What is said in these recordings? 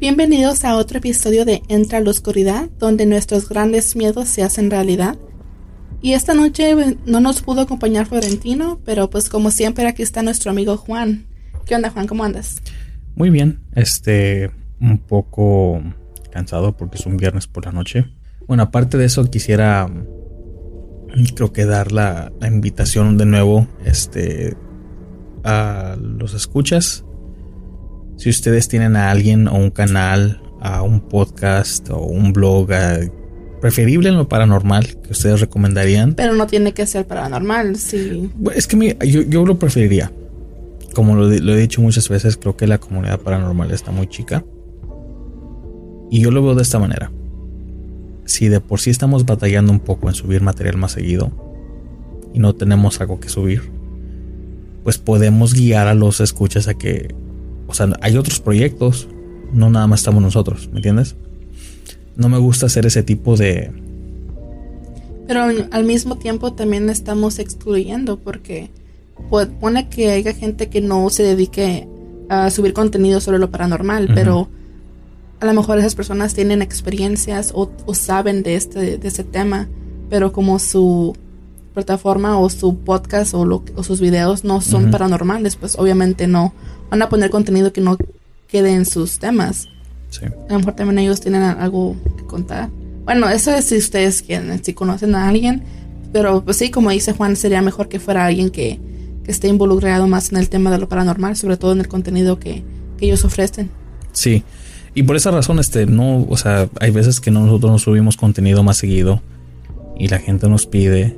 Bienvenidos a otro episodio de Entra a la Oscuridad, donde nuestros grandes miedos se hacen realidad. Y esta noche eh, no nos pudo acompañar Florentino, pero pues como siempre aquí está nuestro amigo Juan. ¿Qué onda Juan? ¿Cómo andas? Muy bien, este, un poco cansado porque es un viernes por la noche. Bueno, aparte de eso quisiera, creo que dar la, la invitación de nuevo, este, a los escuchas si ustedes tienen a alguien o un canal, a un podcast o un blog, preferible en lo paranormal que ustedes recomendarían. Pero no tiene que ser paranormal, sí. Es que yo, lo preferiría. Como lo, he dicho muchas veces, creo que la comunidad paranormal está muy chica. Y yo lo veo de esta manera. Si de por sí estamos batallando un poco en subir material más seguido y no tenemos algo que subir, pues podemos guiar a los escuchas a que o sea, hay otros proyectos, no nada más estamos nosotros, ¿me entiendes? No me gusta hacer ese tipo de... Pero al mismo tiempo también estamos excluyendo porque pone que haya gente que no se dedique a subir contenido sobre lo paranormal, pero a lo mejor esas personas tienen experiencias o, saben de este de ese tema, pero como su plataforma o su podcast o, lo, o sus videos no son paranormales, pues obviamente no van a poner contenido que no quede en sus temas. Sí. A lo mejor también ellos tienen algo que contar. Bueno, eso es si ustedes quieren, si conocen a alguien, pero pues sí, como dice Juan, sería mejor que fuera alguien que, que esté involucrado más en el tema de lo paranormal, sobre todo en el contenido que, que ellos ofrecen. Sí, y por esa razón, este, no, o sea, hay veces que nosotros nos subimos contenido más seguido y la gente nos pide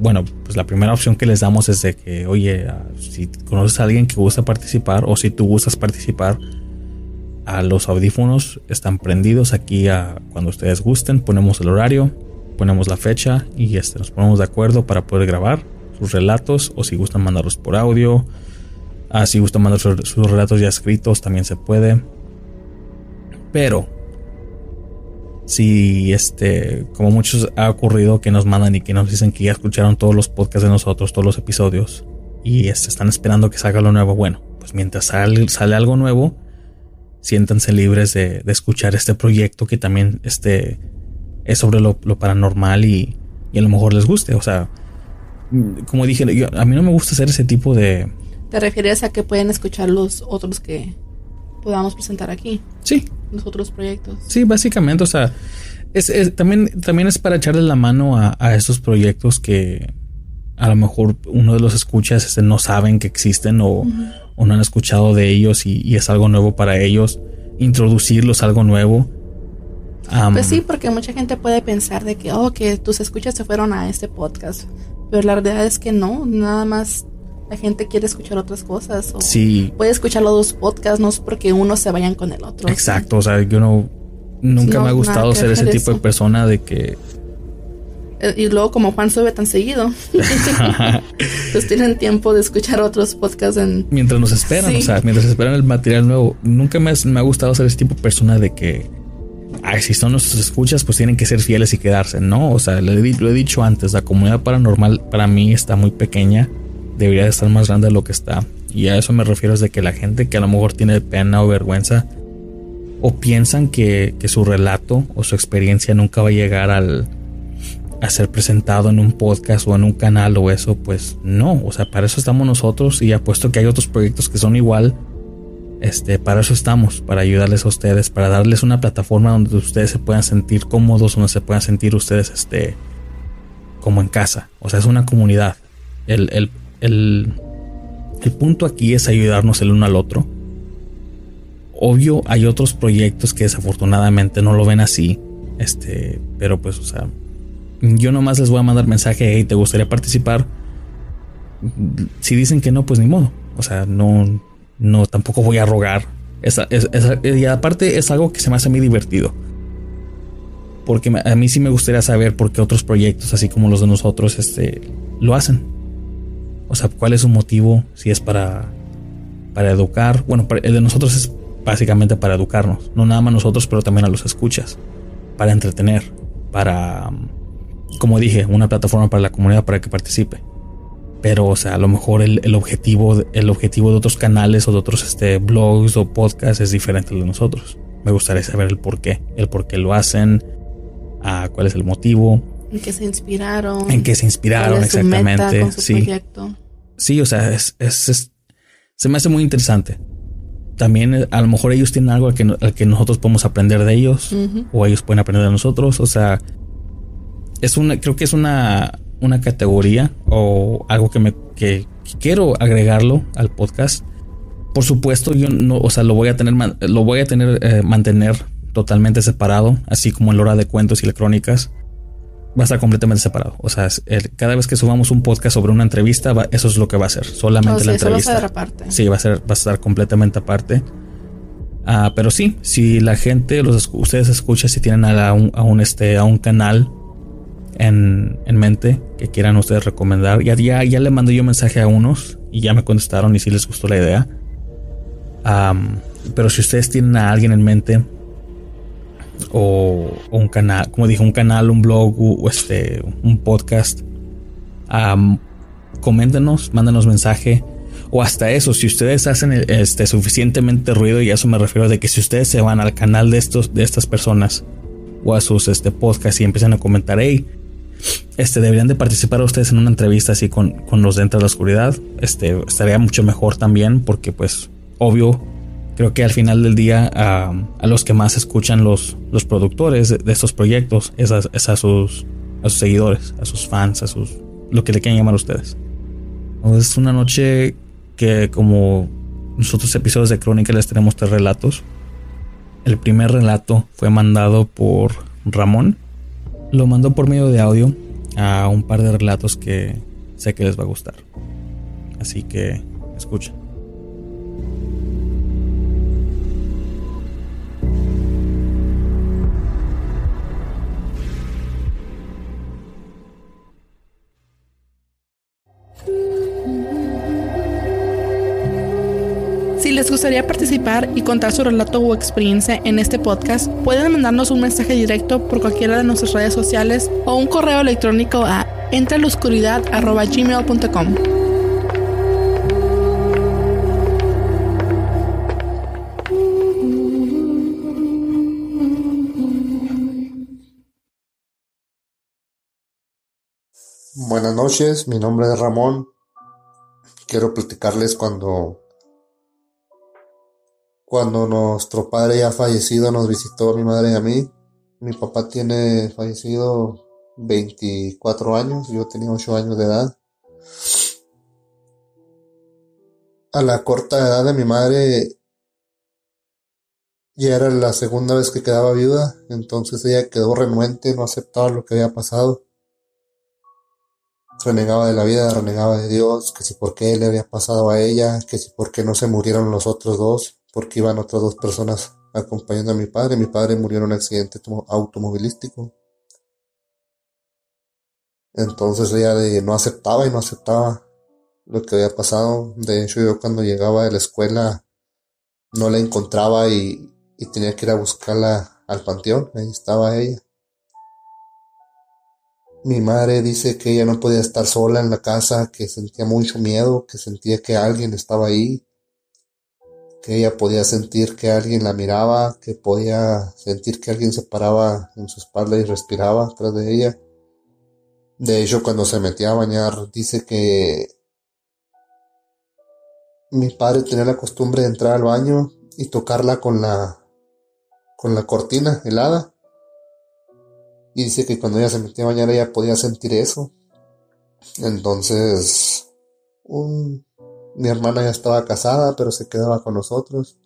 bueno, pues la primera opción que les damos es de que, oye, ah, si conoces a alguien que gusta participar o si tú gustas participar, a los audífonos están prendidos aquí cuando ustedes gusten, ponemos el horario, ponemos la fecha y nos ponemos de acuerdo para poder grabar sus relatos o si gustan mandarlos por audio, ah, si gustan mandar sus relatos ya escritos también se puede. Pero si este, como muchos ha ocurrido que nos mandan y que nos dicen que ya escucharon todos los podcasts de nosotros, todos los episodios y este, están esperando que salga lo nuevo, bueno, pues mientras sale, sale algo nuevo, siéntanse libres de, escuchar este proyecto que también este, es sobre lo, paranormal y, y, a lo mejor les guste. O sea, como dije, a mí no me gusta hacer ese tipo de... ¿Te refieres a que pueden escuchar los otros que podamos presentar aquí? Sí, los otros proyectos. Sí, básicamente, o sea, es, también, también es para echarle la mano a, estos proyectos que a lo mejor uno de los escuchas este, no saben que existen o, no han escuchado de ellos y, es algo nuevo para ellos. Introducirlos a algo nuevo. pues sí, porque mucha gente puede pensar de que, oh, que tus escuchas se fueron a este podcast. Pero la verdad es que no, nada más la gente quiere escuchar otras cosas. O sí. Puede escuchar los dos podcasts, no es porque uno se vayan con el otro. Exacto, o sea, yo no. Nunca me ha gustado ser ese tipo de persona de que. Eh, y luego, como Juan sube tan seguido, pues tienen tiempo de escuchar otros podcasts en. Mientras nos esperan, o sea, mientras esperan el material nuevo. Nunca me, me ha gustado ser ese tipo de persona de que. Ay, si son nuestros escuchas, pues tienen que ser fieles y quedarse. No, o sea, lo he dicho antes, la comunidad paranormal para mí está muy pequeña debería de estar más grande de lo que está. Y a eso me refiero es de que la gente que a lo mejor tiene pena o vergüenza o piensan que, su relato o su experiencia nunca va a llegar al, a ser presentado en un podcast o en un canal o eso, pues no, o sea, para eso estamos nosotros y apuesto que hay otros proyectos que son igual, este, para eso estamos, para ayudarles a ustedes, para darles una plataforma donde ustedes se puedan sentir cómodos, donde se puedan sentir ustedes, este, como en casa, o sea, es una comunidad. El, el, el, el punto aquí es ayudarnos el uno al otro. Obvio, hay otros proyectos que desafortunadamente no lo ven así, este, pero pues, o sea, yo nomás les voy a mandar mensaje, hey, ¿te gustaría participar? Si dicen que no, pues ni modo. O sea, no, no, tampoco voy a rogar. Esa, y aparte es algo que se me hace muy divertido. Porque a mí sí me gustaría saber por qué otros proyectos, así como los de nosotros, este, lo hacen. O sea, cuál es su motivo, si es para, para educar. Bueno, el de nosotros es básicamente para educarnos. No nada más nosotros, pero también a los escuchas. Para entretener. Para como dije, una plataforma para la comunidad para que participe. Pero, o sea, a lo mejor el, objetivo, el objetivo de otros canales o de otros este, blogs o podcasts es diferente al de nosotros. Me gustaría saber el por qué, el por qué lo hacen, a cuál es el motivo. En qué se inspiraron. En qué se inspiraron, exactamente. sí. Sí, o sea, es, es, se me hace muy interesante. También a lo mejor ellos tienen algo al que, que nosotros podemos aprender de ellos o ellos pueden aprender de nosotros. O sea, es una, creo que es una, una categoría o algo que me que, quiero agregarlo al podcast. Por supuesto, yo no, o sea, lo voy a tener, lo voy a tener, eh, mantener totalmente separado, así como el hora de cuentos y las crónicas. Va a estar completamente separado. O sea, cada vez que subamos un podcast sobre una entrevista, eso es lo que va a ser. Solamente la entrevista. Va a aparte. Sí, va a ser, va a estar completamente aparte. Ah, pero sí, si la gente, los, ustedes escuchan, si tienen a, un, a un, este, a un canal en, mente que quieran ustedes recomendar. Ya, ya, ya le mandé yo mensaje a unos y ya me contestaron y si les gustó la idea. pero si ustedes tienen a alguien en mente o, un canal, como dije, un canal, un blog o, este, un podcast, coméntenos, mándenos mensaje. O hasta eso, si ustedes hacen este, suficientemente ruido, y a eso me refiero de que si ustedes se van al canal de estos, de estas personas o a sus este, podcasts y empiezan a comentar, hey, este, deberían de participar ustedes en una entrevista así con, con los de Entre la Oscuridad. Este, estaría mucho mejor también porque pues obvio, creo que al final del día a, los que más escuchan los, los productores de, estos proyectos es a, sus, a sus seguidores, a sus fans, a sus, lo que le quieran llamar a ustedes. Es una noche que como nosotros episodios de Crónica les tenemos tres relatos. El primer relato fue mandado por Ramón lo mandó por medio de audio a un par de relatos que sé que les va a gustar. Así que escuchen. Gustaría participar y contar su relato o experiencia en este podcast, pueden mandarnos un mensaje directo por cualquiera de nuestras redes sociales o un correo electrónico a entreloscuridad.gmail.com. Buenas noches, mi nombre es Ramón. Quiero platicarles cuando cuando nuestro padre ya fallecido nos visitó mi madre y a mí. Mi papá tiene fallecido 24 años, yo tenía 8 años de edad. A la corta edad de mi madre ya era la segunda vez que quedaba viuda, entonces ella quedó renuente, no aceptaba lo que había pasado. Renegaba de la vida, renegaba de Dios, que si por qué le había pasado a ella, que si por qué no se murieron los otros dos porque iban otras dos personas acompañando a mi padre. Mi padre murió en un accidente automovilístico. Entonces ella no aceptaba y no aceptaba lo que había pasado. De hecho, yo cuando llegaba de la escuela no la encontraba y, y tenía que ir a buscarla al panteón. Ahí estaba ella. Mi madre dice que ella no podía estar sola en la casa, que sentía mucho miedo, que sentía que alguien estaba ahí, que ella podía sentir que alguien la miraba, que podía sentir que alguien se paraba en su espalda y respiraba atrás de ella. De hecho, cuando se metía a bañar, dice que mi padre tenía la costumbre de entrar al baño y tocarla con la con la cortina helada. Y dice que cuando ella se metía a bañar ella podía sentir eso. Entonces, mi hermana ya estaba casada, pero se quedaba con nosotros.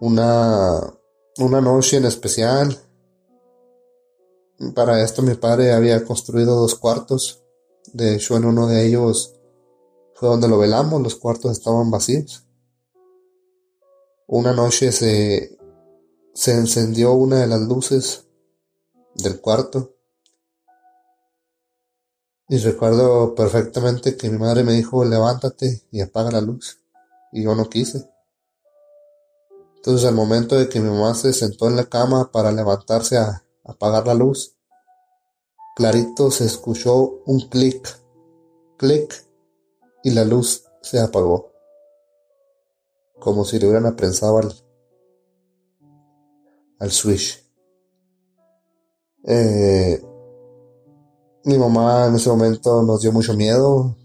Una, una noche en especial. Para esto mi padre había construido dos cuartos. De hecho, en uno de ellos fue donde lo velamos, los cuartos estaban vacíos. Una noche se, se encendió una de las luces del cuarto. Y recuerdo perfectamente que mi madre me dijo, levántate y apaga la luz. Y yo no quise. Entonces al momento de que mi mamá se sentó en la cama para levantarse a apagar la luz, clarito se escuchó un clic, clic, y la luz se apagó, como si le hubieran aprensado al, al switch. Eh, mi mamá en ese momento nos dio mucho miedo,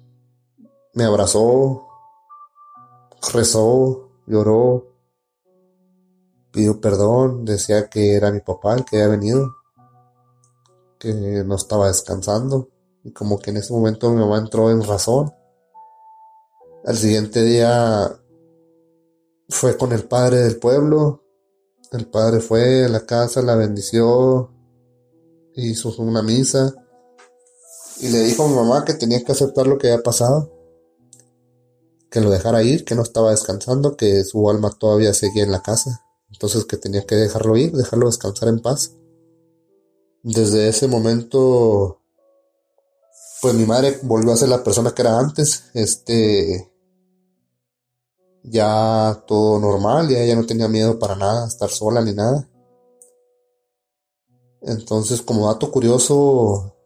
me abrazó, rezó, lloró, pidió perdón, decía que era mi papá el que había venido, que no estaba descansando, y como que en ese momento mi mamá entró en razón. Al siguiente día fue con el padre del pueblo. El padre fue a la casa, la bendició, hizo una misa y le dijo a mi mamá que tenía que aceptar lo que había pasado, que lo dejara ir, que no estaba descansando, que su alma todavía seguía en la casa, entonces que tenía que dejarlo ir, dejarlo descansar en paz. Desde ese momento, pues mi madre volvió a ser la persona que era antes, este, ya todo normal, ya ella no tenía miedo para nada, estar sola ni nada. Entonces, como dato curioso,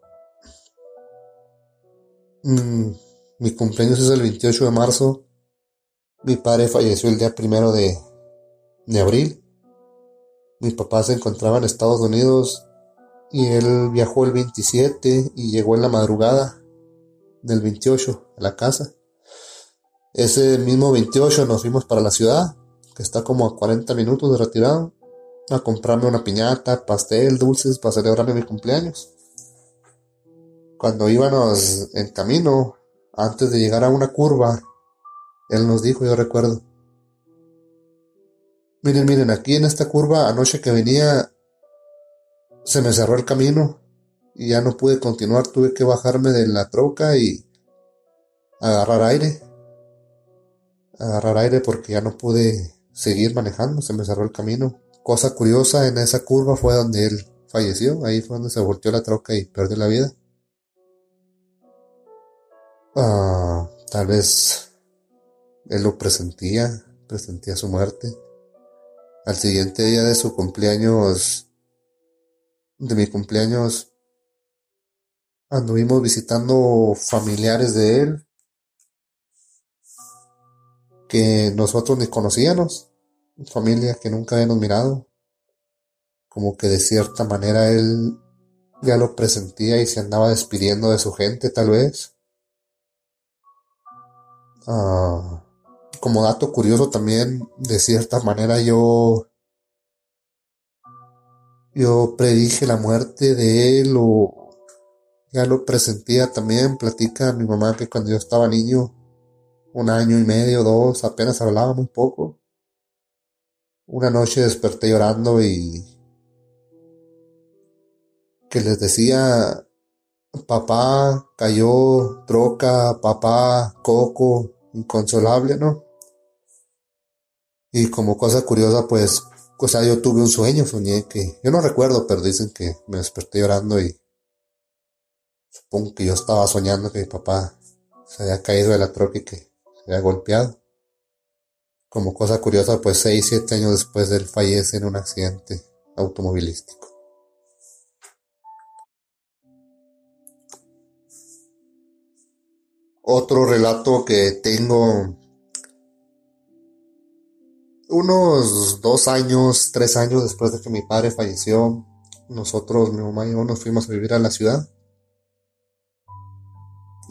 mm, mi cumpleaños es el 28 de marzo. Mi padre falleció el día primero de, de abril. Mi papá se encontraba en Estados Unidos y él viajó el 27 y llegó en la madrugada del 28 a la casa. Ese mismo 28 nos fuimos para la ciudad, que está como a 40 minutos de retirado, a comprarme una piñata, pastel, dulces para celebrarme mi cumpleaños. Cuando íbamos en camino, antes de llegar a una curva, él nos dijo, yo recuerdo, miren, miren, aquí en esta curva, anoche que venía, se me cerró el camino y ya no pude continuar, tuve que bajarme de la troca y agarrar aire agarrar aire porque ya no pude seguir manejando, se me cerró el camino. Cosa curiosa, en esa curva fue donde él falleció, ahí fue donde se volteó la troca y perdió la vida. Ah, tal vez él lo presentía, presentía su muerte. Al siguiente día de su cumpleaños, de mi cumpleaños, anduvimos visitando familiares de él, que nosotros ni conocíamos, familia que nunca habíamos mirado, como que de cierta manera él ya lo presentía y se andaba despidiendo de su gente tal vez. Ah, como dato curioso también, de cierta manera yo yo predije la muerte de él o ya lo presentía también, platica mi mamá que cuando yo estaba niño un año y medio, dos, apenas hablaba muy poco. Una noche desperté llorando y que les decía, papá cayó, troca, papá, coco, inconsolable, ¿no? Y como cosa curiosa, pues, o sea, yo tuve un sueño, soñé que, yo no recuerdo, pero dicen que me desperté llorando y supongo que yo estaba soñando que mi papá se había caído de la troca y que se había golpeado. Como cosa curiosa, pues 6, 7 años después de él fallece en un accidente automovilístico. Otro relato que tengo unos dos años, tres años después de que mi padre falleció, nosotros, mi mamá y yo, nos fuimos a vivir a la ciudad.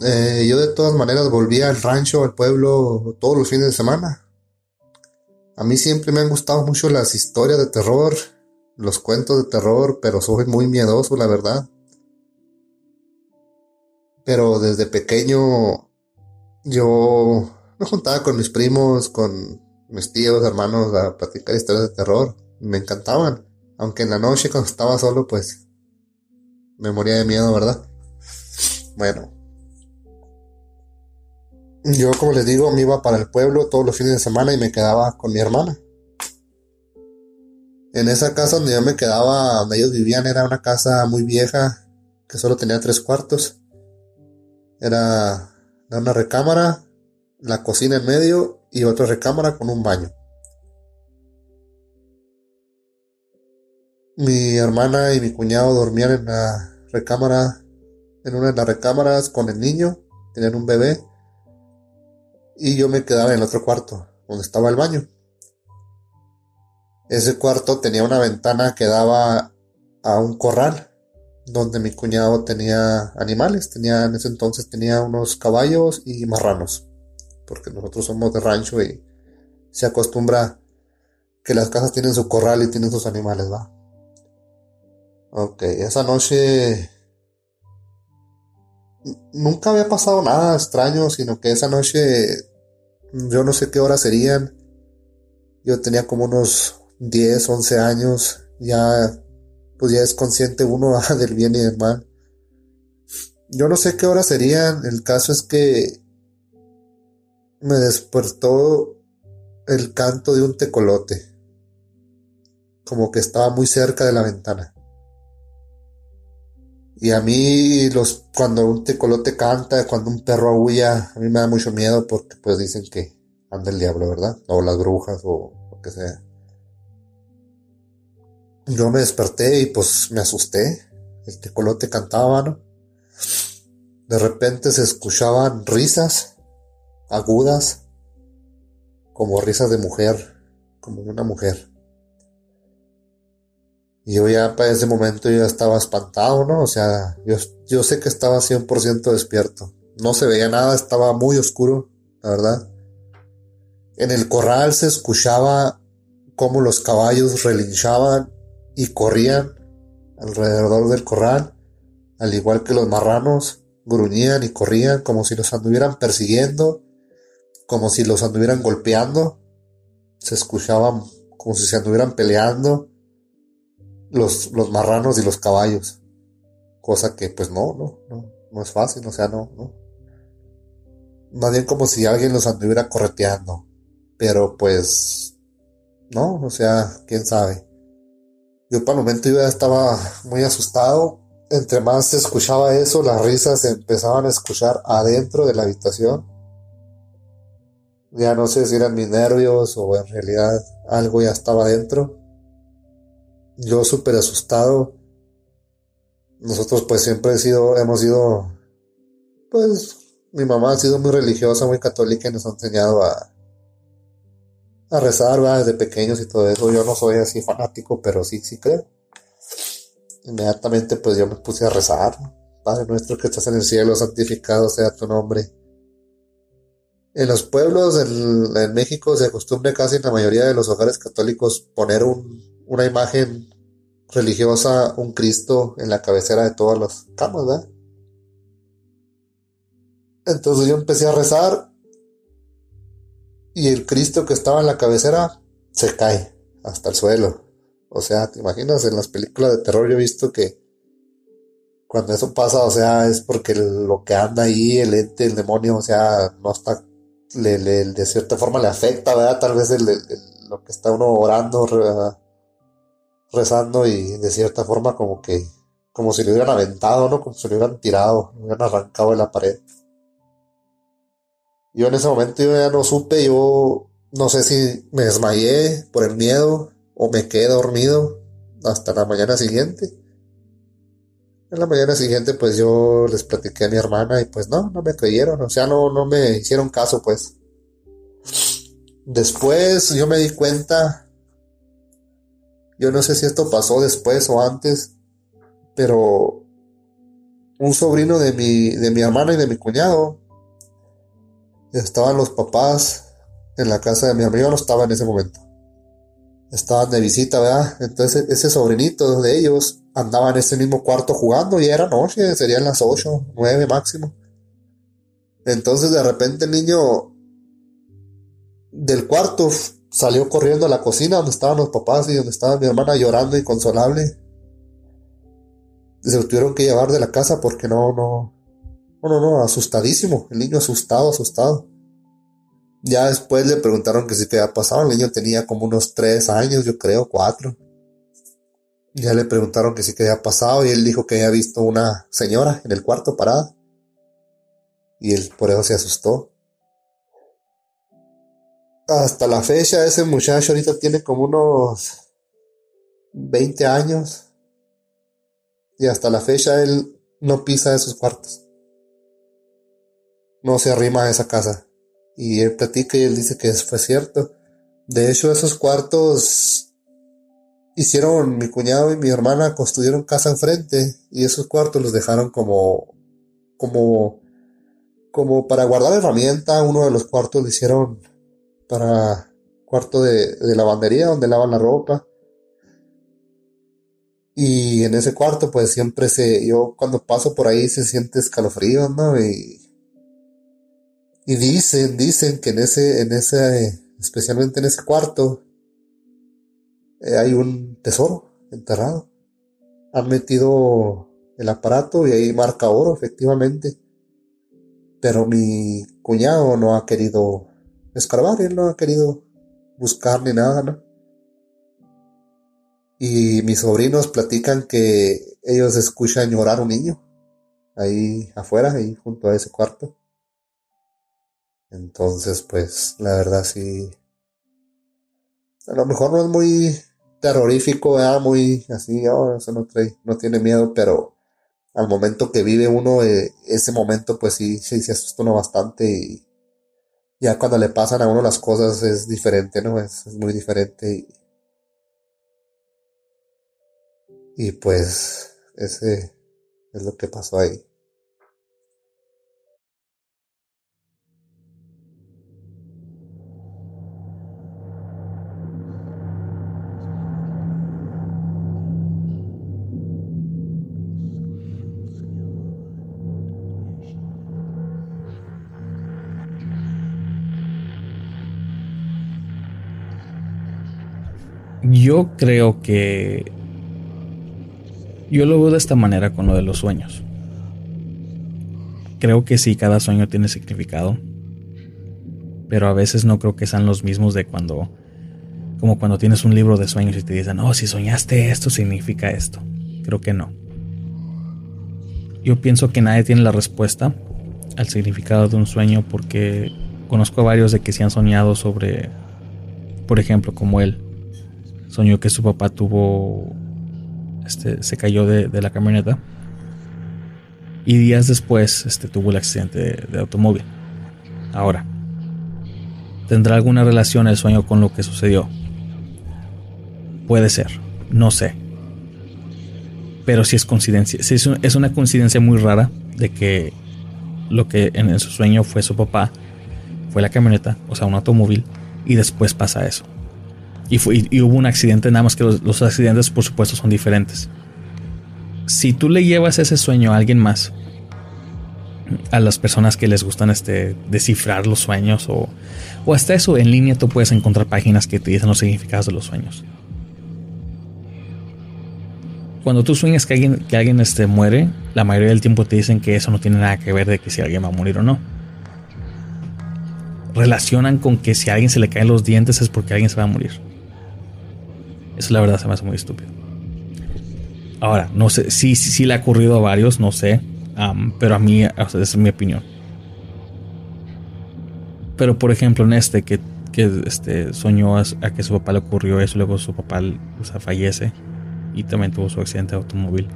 Eh, yo de todas maneras volvía al rancho, al pueblo, todos los fines de semana. A mí siempre me han gustado mucho las historias de terror, los cuentos de terror, pero soy muy miedoso, la verdad. Pero desde pequeño yo me juntaba con mis primos, con mis tíos, hermanos a platicar historias de terror. Me encantaban. Aunque en la noche cuando estaba solo, pues me moría de miedo, ¿verdad? Bueno, yo, como les digo, me iba para el pueblo todos los fines de semana y me quedaba con mi hermana. En esa casa donde yo me quedaba, donde ellos vivían, era una casa muy vieja que solo tenía tres cuartos. Era una recámara, la cocina en medio y otra recámara con un baño. Mi hermana y mi cuñado dormían en la recámara, en una de las recámaras con el niño, tenían un bebé y yo me quedaba en el otro cuarto, donde estaba el baño. Ese cuarto tenía una ventana que daba a un corral, donde mi cuñado tenía animales, tenía en ese entonces tenía unos caballos y marranos, porque nosotros somos de rancho y se acostumbra que las casas tienen su corral y tienen sus animales, va. Ok, esa noche nunca había pasado nada extraño, sino que esa noche yo no sé qué horas serían. Yo tenía como unos 10, 11 años. Ya, pues ya es consciente uno del bien y del mal. Yo no sé qué horas serían. El caso es que me despertó el canto de un tecolote. Como que estaba muy cerca de la ventana. Y a mí, los, cuando un tecolote canta, cuando un perro aúlla, a mí me da mucho miedo porque pues dicen que anda el diablo, ¿verdad? O las brujas o lo que sea. Yo me desperté y pues me asusté. El tecolote cantaba, ¿no? De repente se escuchaban risas agudas, como risas de mujer, como una mujer. Y yo ya para ese momento yo ya estaba espantado, ¿no? O sea, yo, yo sé que estaba 100% despierto. No se veía nada, estaba muy oscuro, la verdad. En el corral se escuchaba cómo los caballos relinchaban y corrían alrededor del corral, al igual que los marranos gruñían y corrían como si los anduvieran persiguiendo, como si los anduvieran golpeando. Se escuchaban como si se anduvieran peleando los, los marranos y los caballos. Cosa que pues no, no, no, no es fácil, o sea, no, no. Más bien como si alguien los anduviera correteando. Pero pues, no, o sea, quién sabe. Yo para el momento yo ya estaba muy asustado. Entre más se escuchaba eso, las risas se empezaban a escuchar adentro de la habitación. Ya no sé si eran mis nervios o en realidad algo ya estaba adentro yo súper asustado. Nosotros pues siempre he sido, hemos sido, pues mi mamá ha sido muy religiosa, muy católica y nos ha enseñado a, a rezar, Desde pequeños y todo eso. Yo no soy así fanático, pero sí, sí creo. Inmediatamente pues yo me puse a rezar. Padre nuestro que estás en el cielo, santificado sea tu nombre. En los pueblos en, en México se acostumbra casi en la mayoría de los hogares católicos poner un, una imagen religiosa, un Cristo en la cabecera de todas las camas, ¿verdad? Entonces yo empecé a rezar y el Cristo que estaba en la cabecera se cae hasta el suelo. O sea, ¿te imaginas? En las películas de terror yo he visto que cuando eso pasa, o sea, es porque lo que anda ahí, el ente, el demonio, o sea, no está, le, de cierta forma le afecta, ¿verdad? Tal vez lo que está uno orando, rezando y de cierta forma como que, como si le hubieran aventado, ¿no? Como si le hubieran tirado, le hubieran arrancado de la pared. Yo en ese momento yo ya no supe, yo no sé si me desmayé por el miedo o me quedé dormido hasta la mañana siguiente. En la mañana siguiente pues yo les platiqué a mi hermana y pues no, no me creyeron, o sea, no, no me hicieron caso pues. Después yo me di cuenta yo no sé si esto pasó después o antes, pero un sobrino de mi, de mi hermana y de mi cuñado, estaban los papás en la casa de mi amigo, no estaba en ese momento. Estaban de visita, ¿verdad? Entonces ese sobrinito de ellos andaba en ese mismo cuarto jugando y era noche, serían las 8, 9 máximo. Entonces de repente el niño del cuarto salió corriendo a la cocina donde estaban los papás y donde estaba mi hermana llorando inconsolable. Se lo tuvieron que llevar de la casa porque no, no, no, no, no, asustadísimo. El niño asustado, asustado. Ya después le preguntaron que si qué había pasado. El niño tenía como unos tres años, yo creo, cuatro. Ya le preguntaron que sí que había pasado y él dijo que había visto una señora en el cuarto parada. Y él por eso se asustó. Hasta la fecha ese muchacho ahorita tiene como unos 20 años. Y hasta la fecha él no pisa esos cuartos. No se arrima a esa casa. Y él platica y él dice que eso fue cierto. De hecho, esos cuartos hicieron mi cuñado y mi hermana construyeron casa enfrente y esos cuartos los dejaron como como como para guardar herramienta uno de los cuartos lo hicieron para cuarto de, de lavandería donde lavan la ropa y en ese cuarto pues siempre se yo cuando paso por ahí se siente escalofrío no y y dicen, dicen que en ese, en ese, especialmente en ese cuarto, eh, hay un tesoro enterrado. Han metido el aparato y ahí marca oro, efectivamente. Pero mi cuñado no ha querido escarbar, él no ha querido buscar ni nada, ¿no? Y mis sobrinos platican que ellos escuchan llorar un niño ahí afuera, ahí junto a ese cuarto. Entonces, pues, la verdad sí. A lo mejor no es muy terrorífico, muy así, oh, eso no, trae, no tiene miedo, pero al momento que vive uno, eh, ese momento, pues sí, sí se asusta uno bastante y ya cuando le pasan a uno las cosas es diferente, ¿no? Es, es muy diferente y, y pues ese es lo que pasó ahí. Yo creo que... Yo lo veo de esta manera con lo de los sueños. Creo que sí, cada sueño tiene significado. Pero a veces no creo que sean los mismos de cuando... Como cuando tienes un libro de sueños y te dicen, oh, si soñaste esto, significa esto. Creo que no. Yo pienso que nadie tiene la respuesta al significado de un sueño porque conozco a varios de que se han soñado sobre, por ejemplo, como él, soñó que su papá tuvo, este, se cayó de, la camioneta y días después este, tuvo el accidente de, automóvil. Ahora, ¿tendrá alguna relación el sueño con lo que sucedió? Puede ser, no sé. Pero si es coincidencia, es una coincidencia muy rara de que lo que en, su sueño fue su papá, fue la camioneta, o sea, un automóvil, y después pasa eso y, hubo un accidente, nada más que los, accidentes por supuesto son diferentes. Si tú le llevas ese sueño a alguien más, a las personas que les gustan este, descifrar los sueños o, o hasta eso en línea tú puedes encontrar páginas que te dicen los significados de los sueños. Cuando tú sueñas que alguien, que alguien este, muere, la mayoría del tiempo te dicen que eso no tiene nada que ver de que si alguien va a morir o no. Relacionan con que si a alguien se le caen los dientes es porque alguien se va a morir. Eso la verdad se me hace muy estúpido. Ahora, no sé, sí, sí, sí le ha ocurrido a varios, no sé, pero a mí, esa es mi opinión. Pero por ejemplo, en este, que, que este, soñó a, que su papá le ocurrió eso, luego su papá fallece y también tuvo su accidente de automóvil.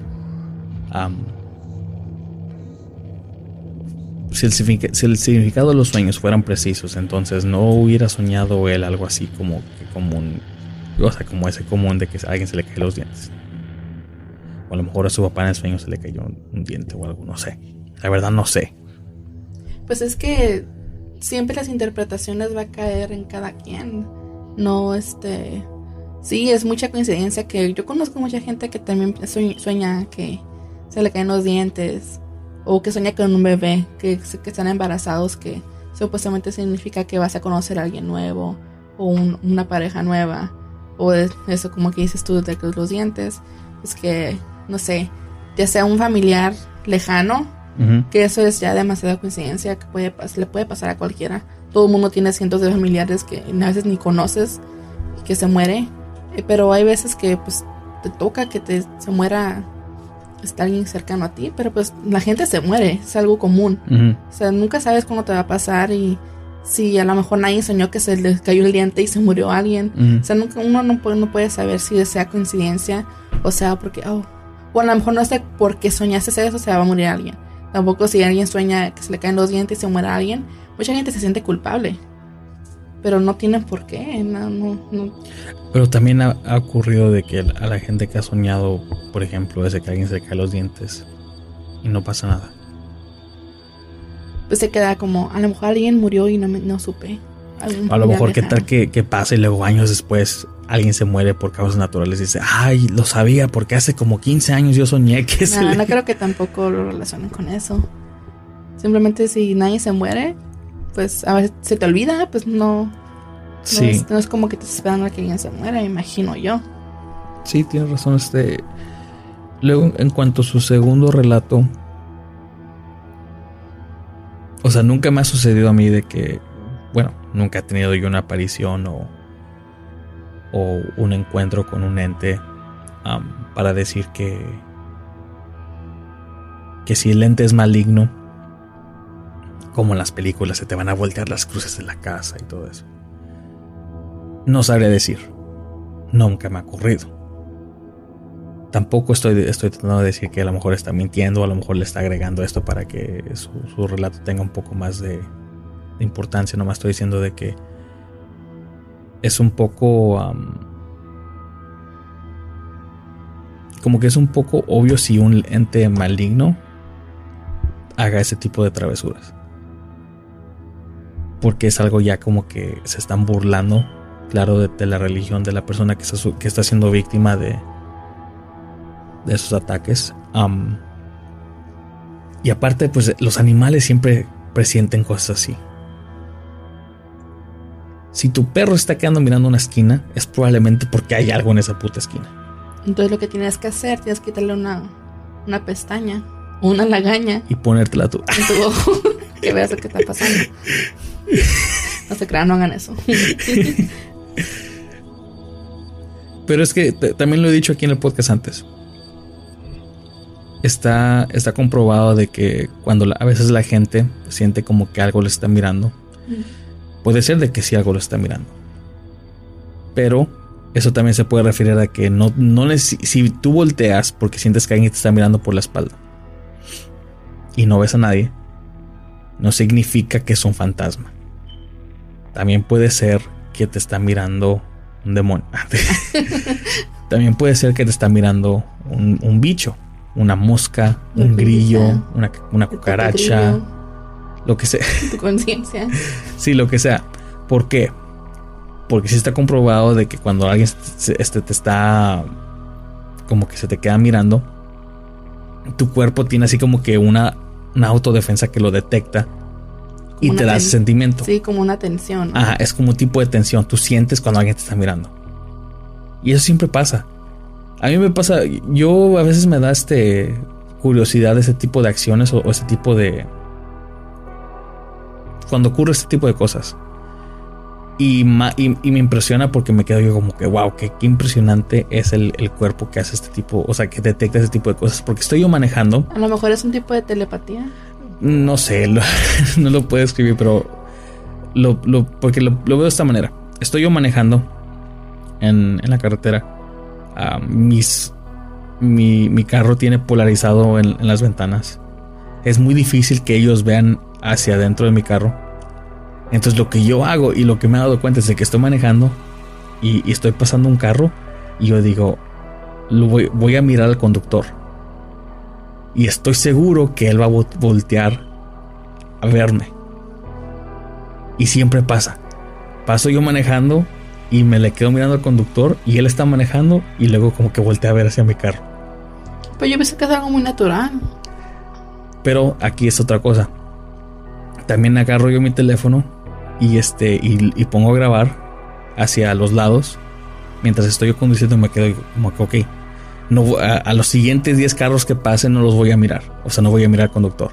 si, el, si, el, significado de los sueños fueran precisos, entonces no hubiera soñado él algo así como, como un o sea, como ese común de que a alguien se le caen los dientes. a lo mejor a su papá en el sueño se le cayó un diente o algo, no sé. La verdad no sé. Pues es que siempre las interpretaciones va a caer en cada quien. No, este... Sí, es mucha coincidencia que yo conozco mucha gente que también sueña que se le caen los dientes o que sueña con un bebé, que, que están embarazados, que supuestamente significa que vas a conocer a alguien nuevo o una pareja nueva o eso como que dices tú de los dientes, es que, no sé, ya sea un familiar lejano que eso es ya demasiada coincidencia que puede, le puede pasar a cualquiera. Todo el mundo tiene cientos de familiares que a veces ni conoces y que se muere. Eh, pero hay veces que pues te toca que te se muera está alguien cercano a ti, pero pues la gente se muere, es algo común. O sea, nunca sabes cómo te va a pasar y si a lo mejor nadie soñó que se le cayó el diente y se murió alguien. O sea, nunca, uno no puede, no puede saber si sea coincidencia o sea porque, oh, o a lo mejor no sé por qué soñaste eso, se va a morir alguien. Tampoco si alguien sueña que se le caen los dientes y se muera alguien, mucha gente se siente culpable. Pero no tienen por qué, no, no, Pero también ha, ocurrido de que a la gente que ha soñado, por ejemplo, ese que alguien se le cae los dientes y no pasa nada. Pues se queda como, a lo mejor alguien murió y no, no supe. A lo mejor qué tal que, que pasa y luego años después alguien se muere por causas naturales y dice, ay, lo sabía porque hace como 15 años yo soñé que se... No, no creo que tampoco lo relacionen con eso. Simplemente si nadie se muere, pues a veces se te olvida, pues no... Sí. es, no es como que te estás esperando a que alguien se muera, imagino yo. Sí, tienes razón. Este. Luego, en cuanto a su segundo relato. O sea, nunca me ha sucedido a mí de que. Bueno, nunca he tenido yo una aparición o o un encuentro con un ente para decir que que si el ente es maligno como en las películas se te van a voltear las cruces de la casa y todo eso no sabría decir nunca me ha ocurrido tampoco estoy, estoy tratando de decir que a lo mejor está mintiendo, a lo mejor le está agregando esto para que su, relato tenga un poco más de, de importancia. Nomás estoy diciendo de que es un poco... como que es un poco obvio si un ente maligno haga ese tipo de travesuras. Porque es algo ya como que se están burlando, claro, de, la religión de la persona que está, que está siendo víctima de, de esos ataques. y aparte, pues los animales siempre presienten cosas así. Si tu perro está quedando mirando una esquina, es probablemente porque hay algo en esa puta esquina. Entonces lo que tienes que hacer, tienes que quitarle una, una pestaña o una lagaña. Y ponértela tú. En tu ojo. que veas lo que está pasando. No se crean, no hagan eso. Pero es que también lo he dicho aquí en el podcast antes. Está, está comprobado de que cuando a veces la gente siente como que algo le está mirando. Puede ser de que si algo lo está mirando. Pero eso también se puede referir a que no, no si tú volteas porque sientes que alguien te está mirando por la espalda y no ves a nadie, no significa que es un fantasma. También puede ser que te está mirando un demonio. también puede ser que te está mirando un, bicho, una mosca, un grillo, una, una cucaracha lo que sea. Tu conciencia. sí, lo que sea. ¿Por qué? Porque sí está comprobado de que cuando alguien este, te está como que se te queda mirando, tu cuerpo tiene así como que una, una autodefensa que lo detecta y te da ese sentimiento. Sí, como una tensión. Ajá, es como un tipo de tensión. Tú sientes cuando alguien te está mirando. Y eso siempre pasa. A mí me pasa, yo a veces me da este curiosidad de ese tipo de acciones o ese tipo de, cuando ocurre este tipo de cosas. Y, y, me impresiona porque me quedo yo como que, wow, qué, impresionante es el, cuerpo que hace este tipo, o sea, que detecta ese tipo de cosas. Porque estoy yo manejando. A lo mejor es un tipo de telepatía. No sé, no lo puedo escribir, pero lo, porque lo, veo de esta manera. Estoy yo manejando en, la carretera. Ah, mi, mi, carro tiene polarizado en las ventanas. Es muy difícil que ellos vean hacia adentro de mi carro. Entonces lo que yo hago y lo que me he dado cuenta es de que estoy manejando y, estoy pasando un carro y yo digo, lo voy, a mirar al conductor. Y estoy seguro que él va a voltear a verme. Y siempre pasa. Paso yo manejando y me le quedo mirando al conductor y él está manejando y luego como que voltea a ver hacia mi carro. Pues yo pensé que es algo muy natural. Pero aquí es otra cosa. También agarro yo mi teléfono y este y, pongo a grabar hacia los lados mientras estoy conduciendo me quedo como que ok no a, los siguientes 10 carros que pasen no los voy a mirar o sea no voy a mirar al conductor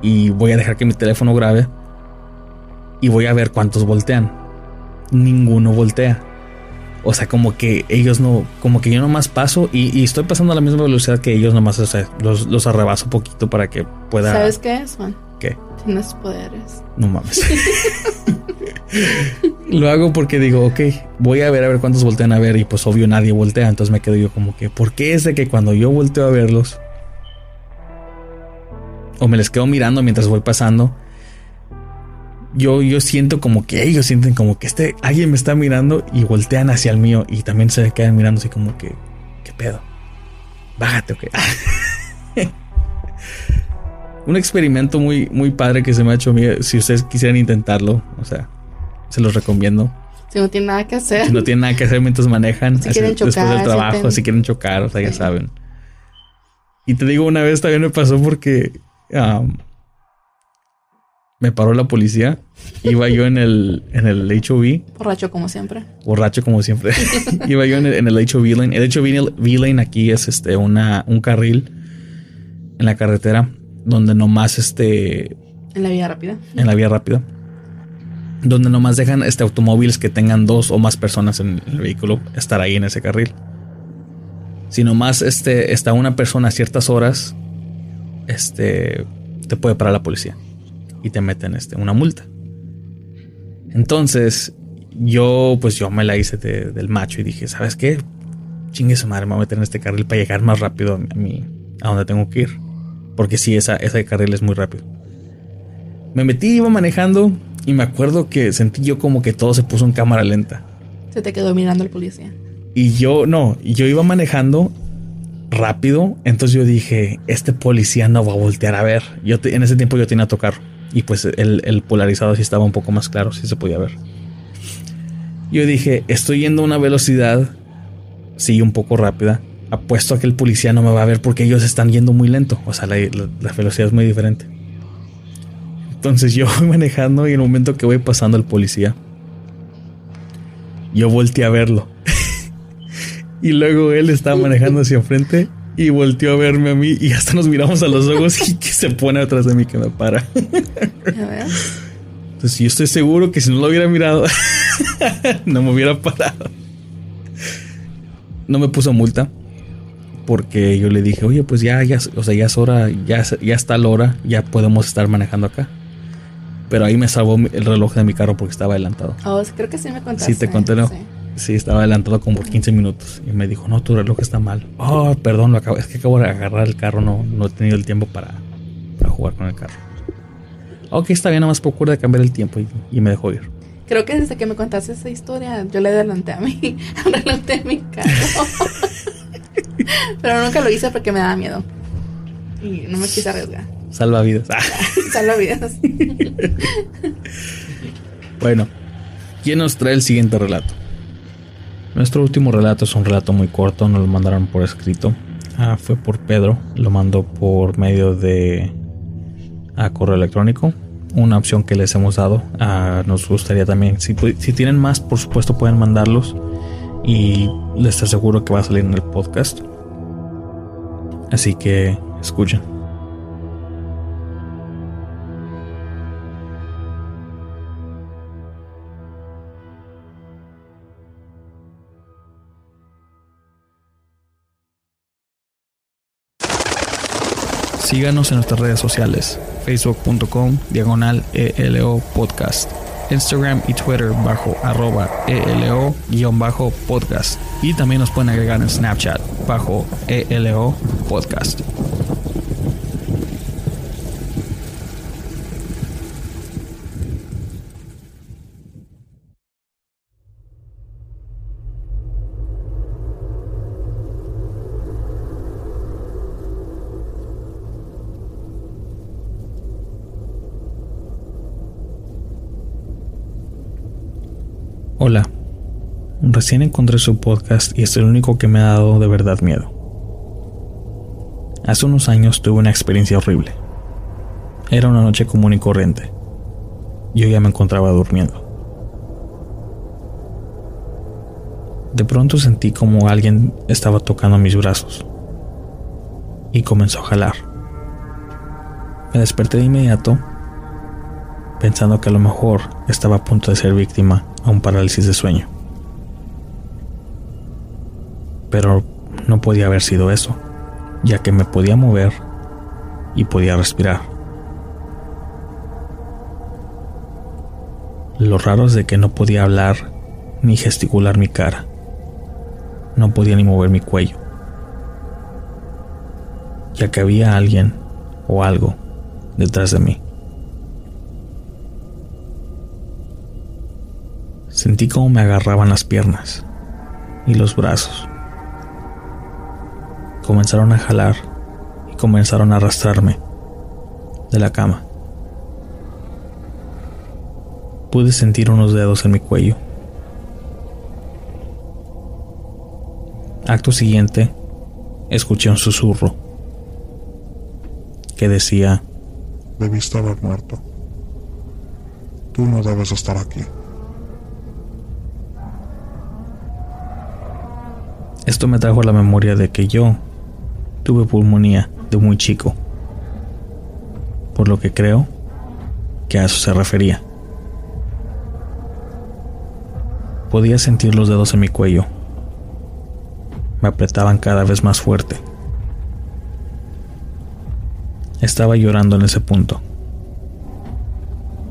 y voy a dejar que mi teléfono grabe y voy a ver cuántos voltean ninguno voltea o sea como que ellos no como que yo nomás paso y, estoy pasando a la misma velocidad que ellos nomás o sea los, los arrebaso un poquito para que pueda ¿sabes qué es Juan? ¿qué? Tienes poderes. No mames. Lo hago porque digo, ok, voy a ver a ver cuántos voltean a ver y pues obvio nadie voltea, entonces me quedo yo como que, ¿por qué es de que cuando yo volteo a verlos o me les quedo mirando mientras voy pasando, yo, yo siento como que ellos sienten como que este alguien me está mirando y voltean hacia el mío y también se quedan mirando así como que, ¿qué pedo? Bájate, ok. un experimento muy, muy padre que se me ha hecho. Si ustedes quisieran intentarlo, o sea, se los recomiendo. Si no tienen nada que hacer. Si no tienen nada que hacer mientras manejan. Si quieren chocar. Después del trabajo, si, quieren chocar, o sea, ya saben. Y te digo, una vez también me pasó porque me paró la policía. Iba yo en el, en el HOV. Borracho como siempre. Borracho como siempre. Iba yo en el, en el HOV lane. El HOV lane aquí es este una, un carril en la carretera donde nomás este... En la vía rápida. En la vía rápida. Donde nomás dejan este automóviles que tengan dos o más personas en el vehículo estar ahí en ese carril. Si nomás este, está una persona a ciertas horas, este, te puede parar la policía y te meten este, una multa. Entonces, yo, pues yo me la hice del macho y dije, ¿sabes qué? Chingue su madre, me voy a meter en este carril para llegar más rápido a, mi, a donde tengo que ir. Porque sí, esa, esa carril es muy rápido. Me metí, iba manejando y me acuerdo que sentí yo como que todo se puso en cámara lenta. Se te quedó mirando el policía. Y yo, no, yo iba manejando rápido, entonces yo dije, este policía no va a voltear a ver. Yo en ese tiempo yo tenía tocar y pues el, el, polarizado sí estaba un poco más claro, sí se podía ver. Yo dije, estoy yendo a una velocidad, sí, un poco rápida, apuesto a que el policía no me va a ver porque ellos están yendo muy lento. O sea, la, velocidad es muy diferente. Entonces yo voy manejando y en el momento que voy pasando el policía, yo volteé a verlo. y luego él estaba manejando hacia enfrente y volteó a verme a mí y hasta nos miramos a los ojos y que se pone atrás de mí que me para. Entonces yo estoy seguro que si no lo hubiera mirado, no me hubiera parado. No me puso multa porque yo le dije, oye, pues ya, ya, o sea, ya es hora, ya, ya está la hora, ya podemos estar manejando acá. Pero ahí me salvó el reloj de mi carro porque estaba adelantado. Oh, creo que sí me contaste. Sí, te conté, ¿no? Sí. Estaba adelantado como por 15 minutos. Y me dijo, no, tu reloj está mal. Oh, perdón, lo acabo, es que acabo de agarrar el carro, no, no he tenido el tiempo para, para jugar con el carro. Ok, está bien, nada más procura de cambiar el tiempo y, y me dejó ir. Creo que desde que me contaste esa historia, yo le adelanté a mí, adelanté a mi carro. Pero nunca lo hice porque me daba miedo. Y no me quise arriesgar. Salva vidas. Salva vidas. bueno, ¿quién nos trae el siguiente relato? Nuestro último relato es un relato muy corto, nos lo mandaron por escrito. Ah, fue por Pedro, lo mandó por medio de a correo electrónico. Una opción que les hemos dado. Nos gustaría también, si, si tienen más, por supuesto, pueden mandarlos y les aseguro que va a salir en el podcast. Así que escuchen. Síganos en nuestras redes sociales, facebook.com diagonal ELO podcast Instagram y Twitter bajo arroba ELO-podcast. Y también nos pueden agregar en Snapchat bajo ELO podcast. Hola, recién encontré su podcast y es el único que me ha dado de verdad miedo. Hace unos años tuve una experiencia horrible. Era una noche común y corriente. Yo ya me encontraba durmiendo. De pronto sentí como alguien estaba tocando mis brazos y comenzó a jalar. Me desperté de inmediato pensando que a lo mejor estaba a punto de ser víctima a un parálisis de sueño. Pero no podía haber sido eso, ya que me podía mover y podía respirar. Lo raro es de que no podía hablar ni gesticular mi cara. No podía ni mover mi cuello, ya que había alguien o algo detrás de mí. Sentí como me agarraban las piernas y los brazos. Comenzaron a jalar y comenzaron a arrastrarme de la cama. Pude sentir unos dedos en mi cuello. Acto siguiente, escuché un susurro que decía, Debiste haber muerto. Tú no debes estar aquí. Esto me trajo la memoria de que yo tuve pulmonía de muy chico, por lo que creo que a eso se refería. Podía sentir los dedos en mi cuello. Me apretaban cada vez más fuerte. Estaba llorando en ese punto,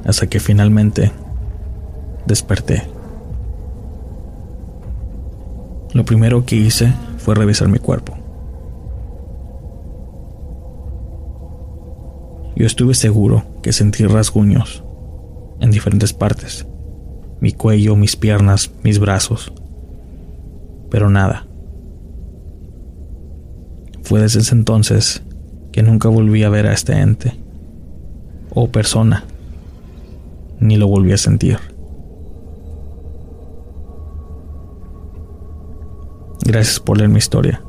hasta que finalmente desperté. Lo primero que hice fue revisar mi cuerpo. Yo estuve seguro que sentí rasguños en diferentes partes. Mi cuello, mis piernas, mis brazos. Pero nada. Fue desde ese entonces que nunca volví a ver a este ente o persona, ni lo volví a sentir. Gracias por leer mi historia.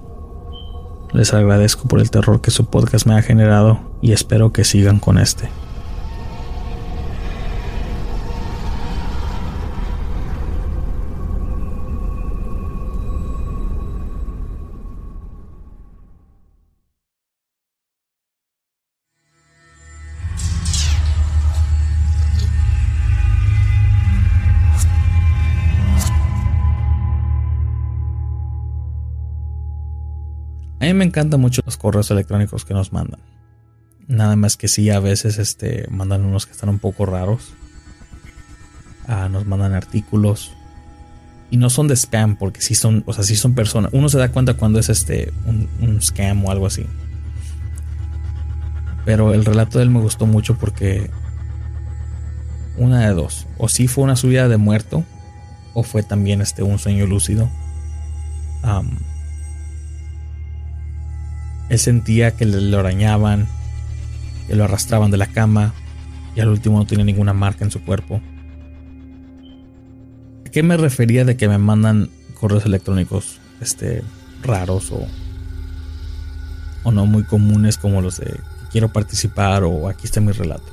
Les agradezco por el terror que su podcast me ha generado y espero que sigan con este. Mí me encantan mucho los correos electrónicos que nos mandan. Nada más que sí, a veces este, mandan unos que están un poco raros. Ah, nos mandan artículos. Y no son de spam, porque sí son, o sea, sí son personas. Uno se da cuenta cuando es este un, scam o algo así. Pero el relato de él me gustó mucho porque una de dos. O sí fue una subida de muerto. O fue también este un sueño lúcido. Um, él sentía que le, arañaban, que lo arrastraban de la cama y al último no tenía ninguna marca en su cuerpo. ¿A qué me refería de que me mandan correos electrónicos este, raros o, o no muy comunes como los de quiero participar o aquí está mi relato?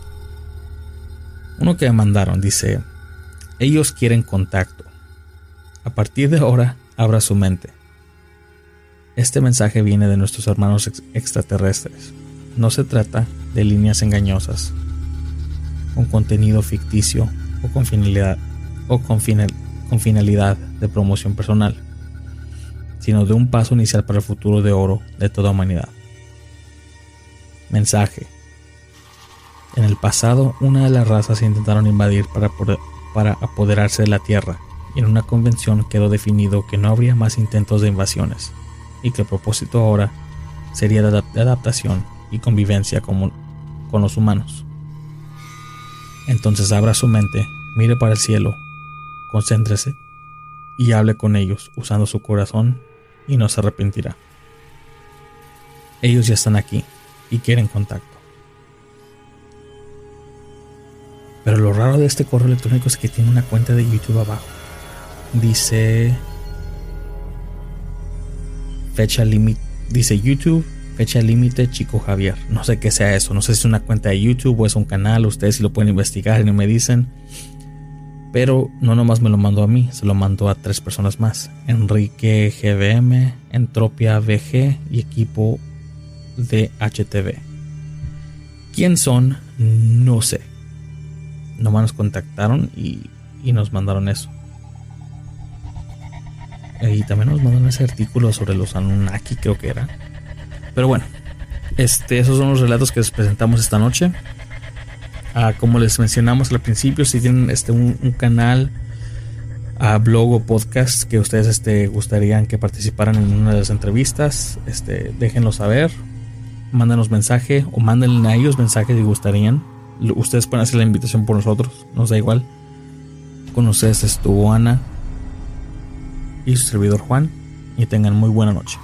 Uno que me mandaron dice, ellos quieren contacto. A partir de ahora, abra su mente. Este mensaje viene de nuestros hermanos extraterrestres. No se trata de líneas engañosas, con contenido ficticio o con finalidad, o con, con finalidad de promoción personal, sino de un paso inicial para el futuro de oro de toda humanidad. Mensaje. En el pasado, una de las razas intentaron invadir para, para apoderarse de la Tierra, y en una convención quedó definido que no habría más intentos de invasiones y que el propósito ahora sería de, adaptación y convivencia con, con los humanos. Entonces abra su mente, mire para el cielo, concéntrese y hable con ellos usando su corazón y no se arrepentirá. Ellos ya están aquí y quieren contacto. Pero lo raro de este correo electrónico es que tiene una cuenta de YouTube abajo. dice fecha límite, dice YouTube, fecha límite Chico Javier. No sé qué sea eso, no sé si es una cuenta de YouTube o es un canal, ustedes si lo pueden investigar y no me dicen. Pero no nomás me lo mandó a mí, se lo mandó a tres personas más. Enrique GBM, Entropia VG y equipo de HTV. ¿Quién son? No sé. Nomás nos contactaron y, y nos mandaron eso. Y también nos mandaron ese artículo sobre los Anunnaki, creo que era. Pero bueno, este, esos son los relatos que les presentamos esta noche. Ah, como les mencionamos al principio, si tienen este, un, canal, a blog o podcast que ustedes este, gustarían que participaran en una de las entrevistas, este, déjenlo saber. Mándanos mensaje o mándenle a ellos mensaje si gustarían. Ustedes pueden hacer la invitación por nosotros, nos da igual. Con ustedes estuvo Ana y su servidor Juan. Y tengan muy buena noche.